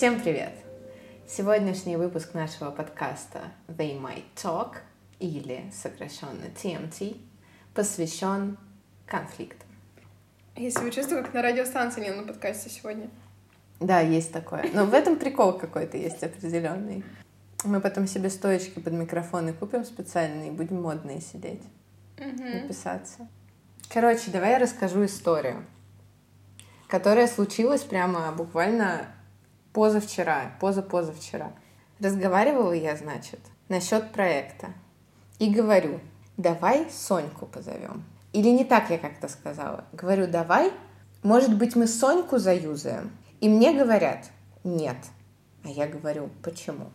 Всем привет! Сегодняшний выпуск нашего подкаста They Might Talk или сокращенно TMT посвящен конфликтам. Если вы чувствуете, как на радиостанции, не на подкасте сегодня. Да, есть такое. Но в этом прикол какой-то есть определенный. Мы потом себе стоечки под микрофоны купим специальные и будем модные сидеть. Угу. Написаться. Короче, давай я расскажу историю, которая случилась прямо буквально позавчера, позапозавчера. Разговаривала я, значит, насчет проекта. И говорю, давай Соньку позовем. Или не так я как-то сказала. Говорю, давай, может быть, мы Соньку заюзаем. И мне говорят, нет. А я говорю, почему?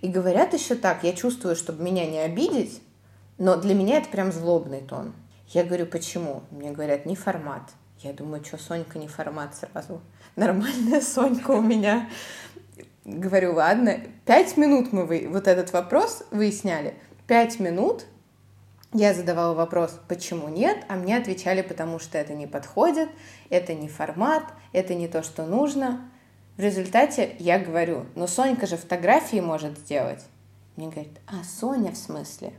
И говорят еще так, я чувствую, чтобы меня не обидеть, но для меня это прям злобный тон. Я говорю, почему? Мне говорят, не формат. Я думаю, что Сонька не формат сразу. Нормальная Сонька у меня. Говорю, ладно, пять минут мы вы... вот этот вопрос выясняли. Пять минут я задавала вопрос, почему нет, а мне отвечали, потому что это не подходит, это не формат, это не то, что нужно. В результате я говорю, ну Сонька же фотографии может сделать. Мне говорит, а Соня в смысле?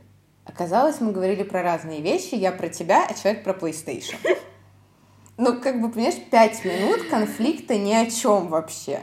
Оказалось, мы говорили про разные вещи, я про тебя, а человек про PlayStation. Ну, как бы, понимаешь, пять минут конфликта ни о чем вообще.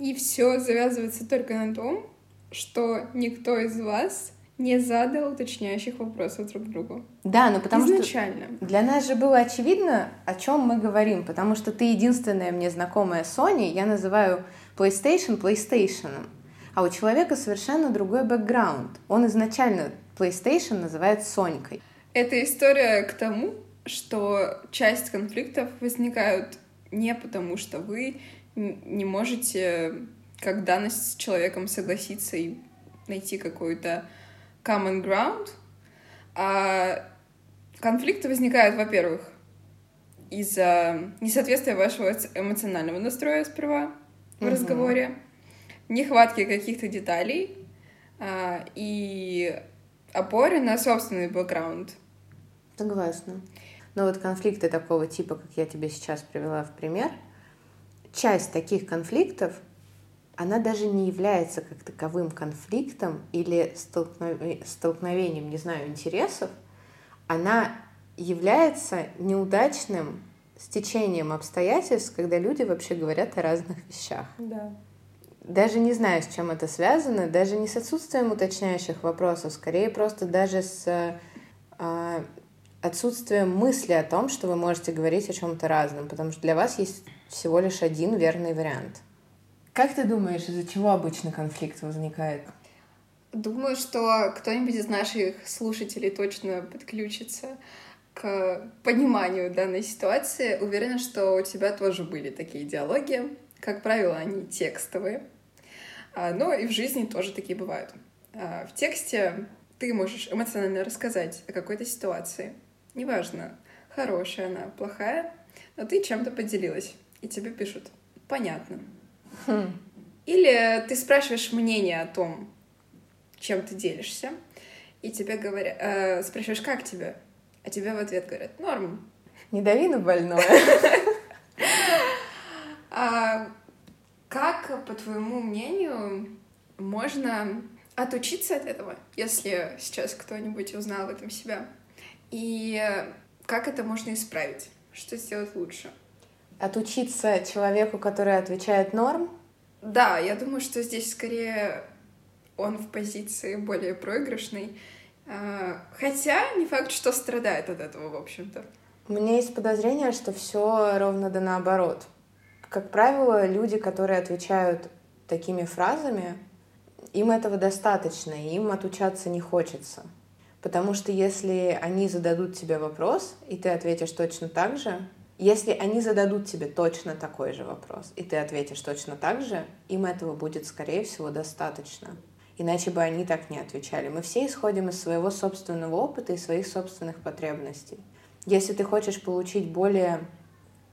И все завязывается только на том, что никто из вас не задал уточняющих вопросов друг другу. Да, но потому Изначально. что для нас же было очевидно, о чем мы говорим, потому что ты единственная мне знакомая Sony, я называю PlayStation PlayStation, а у человека совершенно другой бэкграунд. Он изначально PlayStation называет Сонькой. Это история к тому, что часть конфликтов возникают не потому, что вы не можете как данность с человеком согласиться и найти какую-то common ground, а конфликты возникают, во-первых, из-за несоответствия вашего эмоционального настроя сперва в Мгм. разговоре, нехватки каких-то деталей а, и опоре на собственный бэкграунд. Согласна. Но вот конфликты такого типа, как я тебе сейчас привела в пример, часть таких конфликтов, она даже не является как таковым конфликтом или столкнове- столкновением, не знаю, интересов, она является неудачным стечением обстоятельств, когда люди вообще говорят о разных вещах. Да. Даже не знаю, с чем это связано, даже не с отсутствием уточняющих вопросов, скорее просто даже с отсутствием мысли о том, что вы можете говорить о чем-то разном, потому что для вас есть всего лишь один верный вариант. Как ты думаешь, из-за чего обычно конфликт возникает? Думаю, что кто-нибудь из наших слушателей точно подключится к пониманию данной ситуации. Уверена, что у тебя тоже были такие диалоги. Как правило, они текстовые. А, Но и в жизни тоже такие бывают. А, В тексте ты можешь эмоционально рассказать о какой-то ситуации. Неважно, хорошая она, плохая, но ты чем-то поделилась, и тебе пишут «понятно». Хм. Или ты спрашиваешь мнение о том, чем ты делишься, и тебе говорят, э, спрашиваешь, как тебе? А тебе в ответ говорят, норм. Не дави на больное. А как, по твоему мнению, можно отучиться от этого, если сейчас кто-нибудь узнал в этом себя? И как это можно исправить? Что сделать лучше? Отучиться человеку, который отвечает норм, Да, я думаю, что здесь скорее он в позиции более проигрышной. А, Хотя не факт, что страдает от этого, в общем-то. У меня есть подозрение, что все ровно да наоборот. Как правило, люди, которые отвечают такими фразами, им этого достаточно, им отучаться не хочется. Потому что если они зададут тебе вопрос, и ты ответишь точно так же, если они зададут тебе точно такой же вопрос, и ты ответишь точно так же, им этого будет, скорее всего, достаточно. Иначе бы они так не отвечали. Мы все исходим из своего собственного опыта и своих собственных потребностей. Если ты хочешь получить более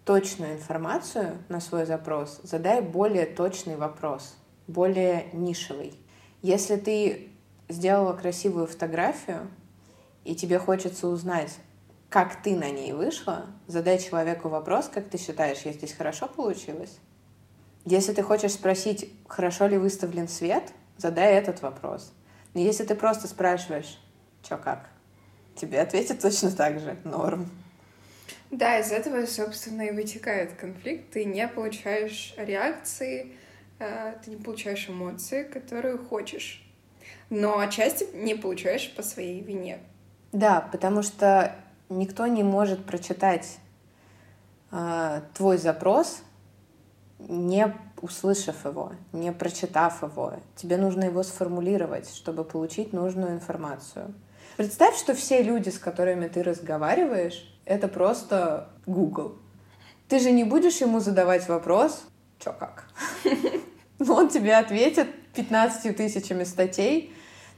точную информацию на свой запрос, задай более точный вопрос, более нишевый. Если ты сделала красивую фотографию, и тебе хочется узнать, как ты на ней вышла, задай человеку вопрос, как ты считаешь, я здесь хорошо получилось? Если ты хочешь спросить, хорошо ли выставлен свет, задай этот вопрос. Но если ты просто спрашиваешь, что как, тебе ответят точно так же, норм. Да, из этого, собственно, и вытекает конфликт. Ты не получаешь реакции, э, ты не получаешь эмоции, которые хочешь. Но отчасти не получаешь по своей вине. Да, потому что никто не может прочитать э, твой запрос, не услышав его, не прочитав его. Тебе нужно его сформулировать, чтобы получить нужную информацию. Представь, что все люди, с которыми ты разговариваешь, это просто Google. Ты же не будешь ему задавать вопрос, чё как? Он тебе ответит 15 тысячами статей,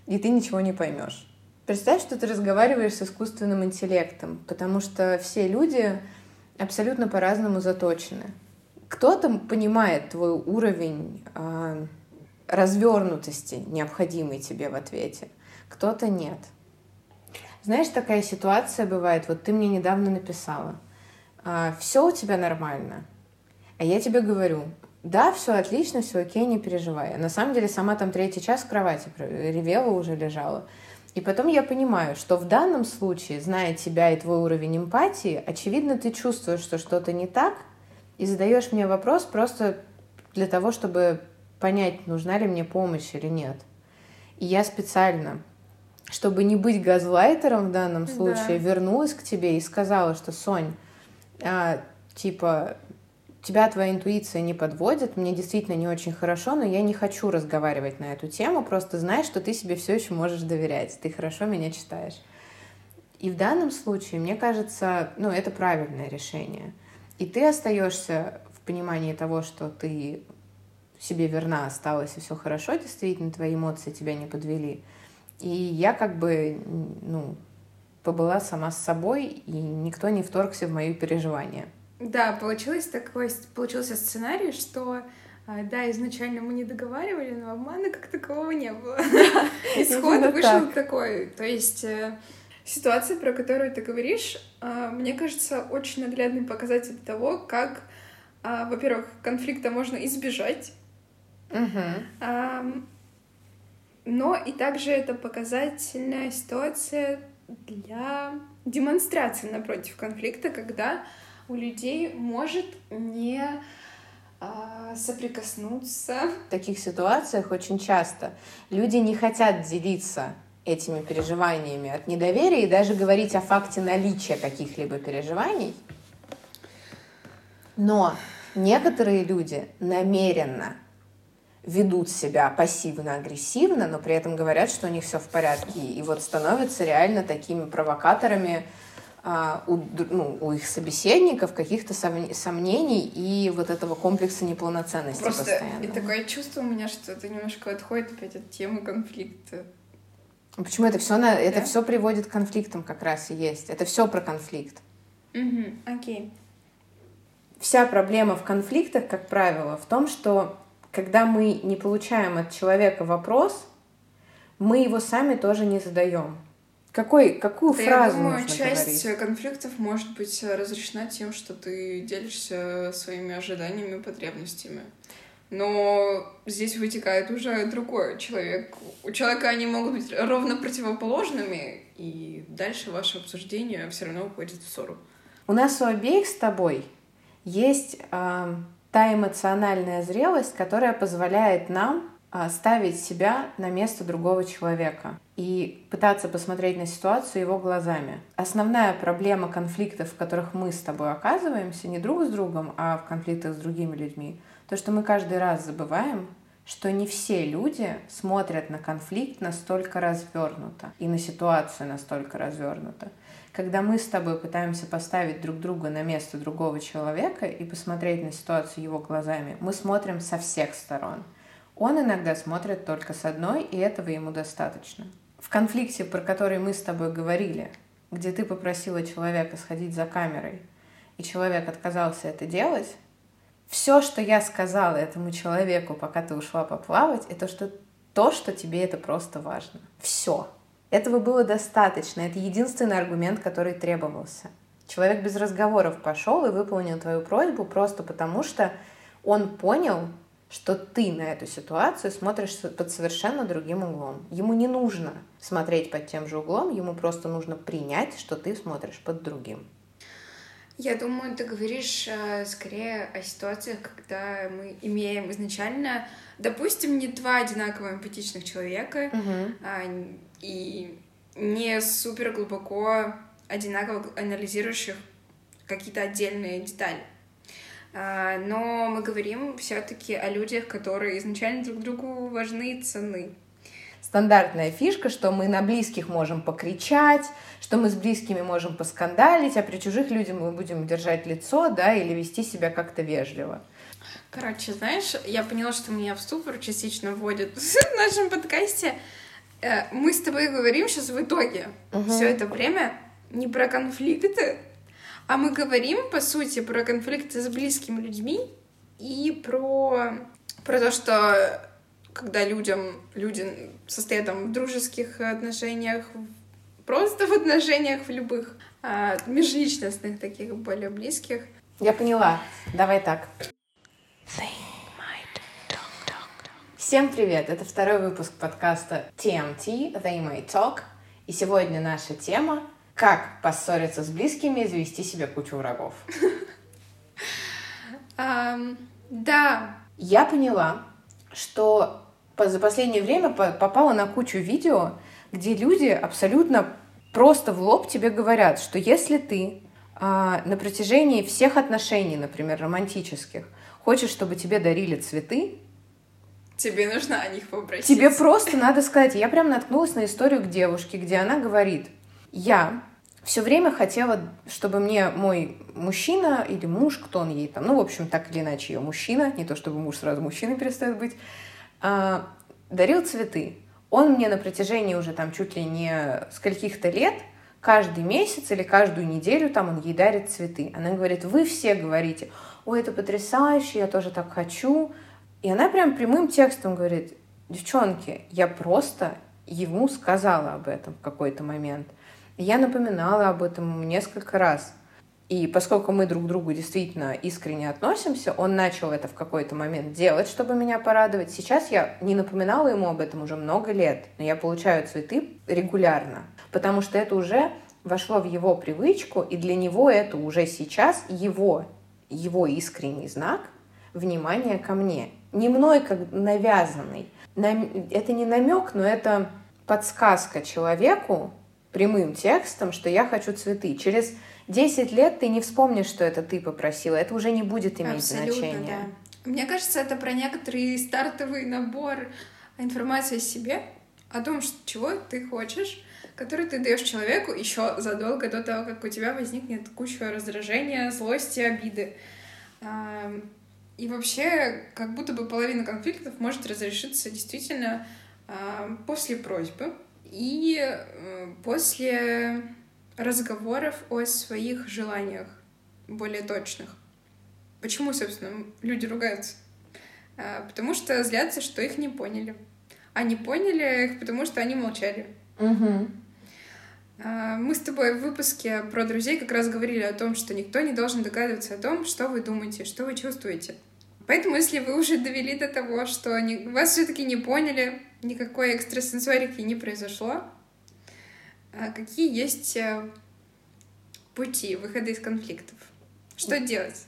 и ты ничего не поймешь. Представь, что ты разговариваешь с искусственным интеллектом, потому что все люди абсолютно по-разному заточены. Кто-то понимает твой уровень э, развернутости, необходимый тебе в ответе, кто-то нет. Знаешь, такая ситуация бывает, вот ты мне недавно написала, э, все у тебя нормально, а я тебе говорю, да, все отлично, все окей, не переживай. На самом деле сама там третий час в кровати ревела, уже лежала. И потом я понимаю, что в данном случае, зная тебя и твой уровень эмпатии, очевидно, ты чувствуешь, что что-то не так, и задаешь мне вопрос просто для того, чтобы понять, нужна ли мне помощь или нет. И я специально, чтобы не быть газлайтером в данном случае, да. вернулась к тебе и сказала, что Сонь, а, типа, тебя твоя интуиция не подводит, мне действительно не очень хорошо, но я не хочу разговаривать на эту тему, просто знай, что ты себе все еще можешь доверять, ты хорошо меня читаешь. И в данном случае, мне кажется, ну, это правильное решение. И ты остаешься в понимании того, что ты себе верна осталась, и все хорошо, действительно, твои эмоции тебя не подвели. И я как бы, ну, побыла сама с собой, и никто не вторгся в мои переживания. Да, получилось такой, получился сценарий, что а, да, изначально мы не договаривали, но обмана как такового не было. Исход вышел такой. То есть э, ситуация, про которую ты говоришь, а, мне кажется, очень наглядный показатель того, как, а, во-первых, конфликта можно избежать, но и также это показательная ситуация для демонстрации напротив конфликта, когда у людей может не а, соприкоснуться. В таких ситуациях очень часто люди не хотят делиться этими переживаниями от недоверия и даже говорить о факте наличия каких-либо переживаний. Но некоторые люди намеренно ведут себя пассивно-агрессивно, но при этом говорят, что у них все в порядке, и вот становятся реально такими провокаторами у, ну, у их собеседников каких-то сомнений и вот этого комплекса неполноценности Просто постоянно. И такое чувство у меня, что это немножко отходит опять от темы конфликта. Почему это все на да? это все приводит к конфликтам как раз и есть. Это все про конфликт. Угу, окей. Вся проблема в конфликтах, как правило, в том, что когда мы не получаем от человека вопрос, мы его сами тоже не задаем. Какой, какую да фразу я думаю, нужно часть говорить? конфликтов может быть разрешена тем, что ты делишься своими ожиданиями и потребностями. Но здесь вытекает уже другой человек. У человека они могут быть ровно противоположными, и дальше ваше обсуждение все равно уходит в ссору. У нас у обеих с тобой есть э, та эмоциональная зрелость, которая позволяет нам ставить себя на место другого человека и пытаться посмотреть на ситуацию его глазами. Основная проблема конфликтов, в которых мы с тобой оказываемся, не друг с другом, а в конфликтах с другими людьми, то, что мы каждый раз забываем, что не все люди смотрят на конфликт настолько развернуто и на ситуацию настолько развернуто. Когда мы с тобой пытаемся поставить друг друга на место другого человека и посмотреть на ситуацию его глазами, мы смотрим со всех сторон – он иногда смотрит только с одной, и этого ему достаточно. В конфликте, про который мы с тобой говорили, где ты попросила человека сходить за камерой, и человек отказался это делать, все, что я сказала этому человеку, пока ты ушла поплавать, это что то, что тебе это просто важно. Все. Этого было достаточно. Это единственный аргумент, который требовался. Человек без разговоров пошел и выполнил твою просьбу просто потому, что он понял, что ты на эту ситуацию смотришь под совершенно другим углом. Ему не нужно смотреть под тем же углом, ему просто нужно принять, что ты смотришь под другим. Я думаю, ты говоришь э, скорее о ситуациях, когда мы имеем изначально, допустим, не два одинаково эмпатичных человека Мгм. а, и не супер глубоко одинаково анализирующих какие-то отдельные детали. А, но мы говорим все-таки о людях, которые изначально друг другу важны и ценны. Стандартная фишка, что мы на близких можем покричать, что мы с близкими можем поскандалить, а при чужих людях мы будем держать лицо, да, или вести себя как-то вежливо. Короче, знаешь, я поняла, что меня в ступор частично вводят в нашем подкасте. Э, Мы с тобой говорим сейчас в итоге Мгм. все это время не про конфликты, а мы говорим, по сути, про конфликты с близкими людьми и про, про то, что когда людям, люди состоят там в дружеских отношениях, просто в отношениях в любых, а, межличностных таких более близких, Я поняла. Давай так. Всем привет! Это второй выпуск подкаста TMT They May Talk. И сегодня наша тема «Как поссориться с близкими и завести себе кучу врагов». Да, Я поняла, что за последнее время по- попала на кучу видео, где люди абсолютно просто в лоб тебе говорят, что если ты а, на протяжении всех отношений, например, романтических, хочешь, чтобы тебе дарили цветы, тебе нужно о них попросить. Тебе просто надо сказать. Я прям наткнулась на историю к девушке, где она говорит, я все время хотела, чтобы мне мой мужчина или муж, кто он ей там, ну, в общем, так или иначе, ее мужчина, не то чтобы муж сразу мужчиной перестает быть, а, дарил цветы. Он мне на протяжении уже там чуть ли не скольких-то лет каждый месяц или каждую неделю там он ей дарит цветы. Она говорит, вы все говорите, ой, это потрясающе, я тоже так хочу. И она прям прямым текстом говорит, девчонки, я просто ему сказала об этом в какой-то момент. Я напоминала об этом несколько раз. И поскольку мы друг к другу действительно искренне относимся, он начал это в какой-то момент делать, чтобы меня порадовать. Сейчас я не напоминала ему об этом уже много лет, но я получаю цветы регулярно, потому что это уже вошло в его привычку, и для него это уже сейчас его, его искренний знак внимания ко мне. Не мной как навязанный. Это не намек, но это подсказка человеку прямым текстом, что я хочу цветы. Через 10 лет ты не вспомнишь, что это ты попросила. Это уже не будет иметь Абсолютно, значения. да. Мне кажется, это про некоторый стартовый набор информации о себе, о том, чего ты хочешь, который ты даешь человеку еще задолго до того, как у тебя возникнет куча раздражения, злости, обиды. И вообще, как будто бы половина конфликтов может разрешиться действительно после просьбы и э, после разговоров о своих желаниях более точных. Почему, собственно, люди ругаются? А, Потому что злятся, что их не поняли. А не поняли их, потому что они молчали. А, Мы с тобой в выпуске про друзей как раз говорили о том, что никто не должен догадываться о том, что вы думаете, что вы чувствуете. Поэтому, если вы уже довели до того, что они вас все-таки не поняли, никакой экстрасенсорики не произошло, а какие есть э, пути выхода из конфликтов? Что делать?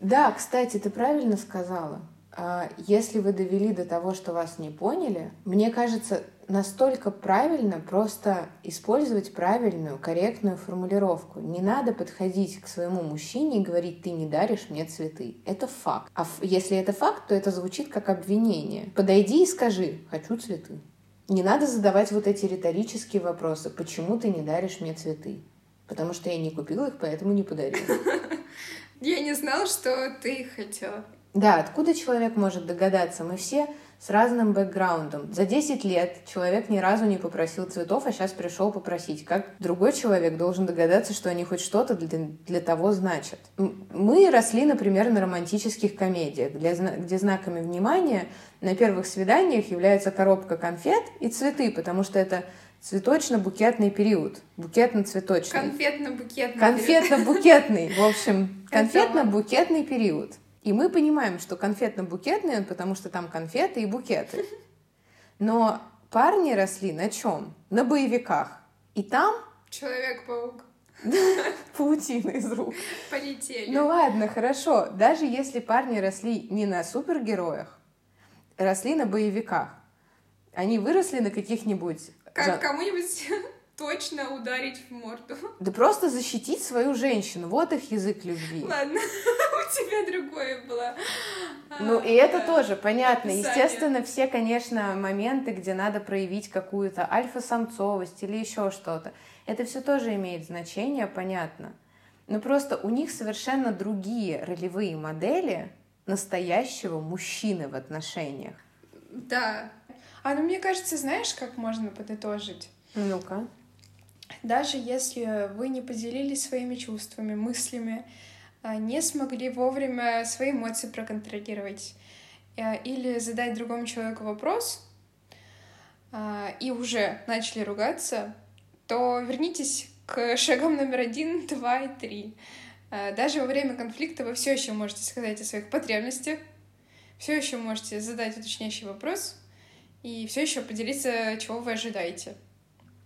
Да, кстати, ты правильно сказала. А, Если вы довели до того, что вас не поняли, мне кажется, настолько правильно просто использовать правильную, корректную формулировку. Не надо подходить к своему мужчине и говорить, ты не даришь мне цветы. Это факт. А если это факт, то это звучит как обвинение. Подойди и скажи, хочу цветы. Не надо задавать вот эти риторические вопросы. Почему ты не даришь мне цветы? Потому что я не купила их, поэтому не подарила. Я не знала, что ты их хотела. Да, откуда человек может догадаться? Мы все с разным бэкграундом. За 10 лет человек ни разу не попросил цветов, а сейчас пришел попросить. Как другой человек должен догадаться, что они хоть что-то для, для того значат? Мы росли, например, на романтических комедиях, для где знаками внимания на первых свиданиях является коробка конфет и цветы, потому что это цветочно-букетный период. Букетно-цветочный. Конфетно-букетный. Конфетно-букетный, в общем, Конфетно. конфетно-букетный период. И мы понимаем, что конфетно-букетный он, потому что там конфеты и букеты. Но парни росли на чем? На боевиках. И там... Человек-паук. Паутина из рук. Полетели. Ну ладно, хорошо. Даже если парни росли не на супергероях, росли на боевиках. Они выросли на каких-нибудь... Как кому-нибудь точно ударить в морду. Да просто защитить свою женщину. Вот их язык любви. Ладно, тебя другое было. Ну, и это тоже понятно. Естественно, все, конечно, моменты, где надо проявить какую-то альфа-самцовость или еще что-то. Это все тоже имеет значение, понятно. Но просто у них совершенно другие ролевые модели настоящего мужчины в отношениях. Да. А ну мне кажется, знаешь, как можно подытожить? Ну-ка. Даже если вы не поделились своими чувствами, мыслями, а, не смогли вовремя свои эмоции проконтролировать э, или задать другому человеку вопрос а, и уже начали ругаться, то вернитесь к шагам номер один, два и три. Даже во время конфликта вы все еще можете сказать о своих потребностях, все еще можете задать уточняющий вопрос и все еще поделиться, чего вы ожидаете.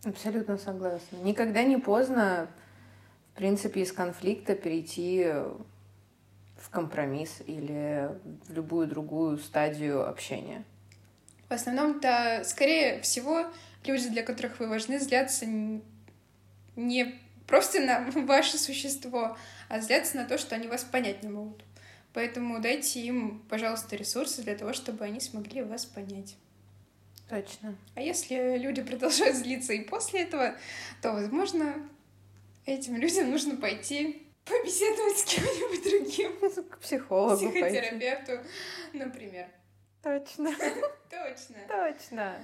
Абсолютно согласна. Никогда не поздно, в принципе, из конфликта перейти в компромисс или в любую другую стадию общения. В основном-то, скорее всего, люди, для которых вы важны, злятся не просто на ваше существо, а злятся на то, что они вас понять не могут. Поэтому дайте им, пожалуйста, ресурсы для того, чтобы они смогли вас понять. Точно. А если люди продолжают злиться и после этого, то, возможно, этим людям нужно пойти побеседовать с кем-нибудь другим. К психологу Психотерапевту, пойти. например. Точно. Точно. Точно.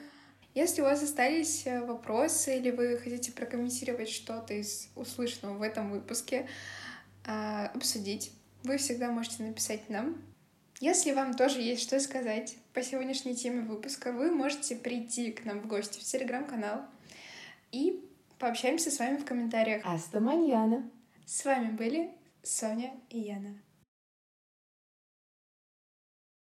Если у вас остались э, вопросы или вы хотите прокомментировать что-то из услышанного в этом выпуске, а, обсудить, вы всегда можете написать нам если вам тоже есть что сказать по сегодняшней теме выпуска, вы можете прийти к нам в гости в телеграм-канал и пообщаемся с вами в комментариях. Аста маньяна. С вами были Соня и Яна.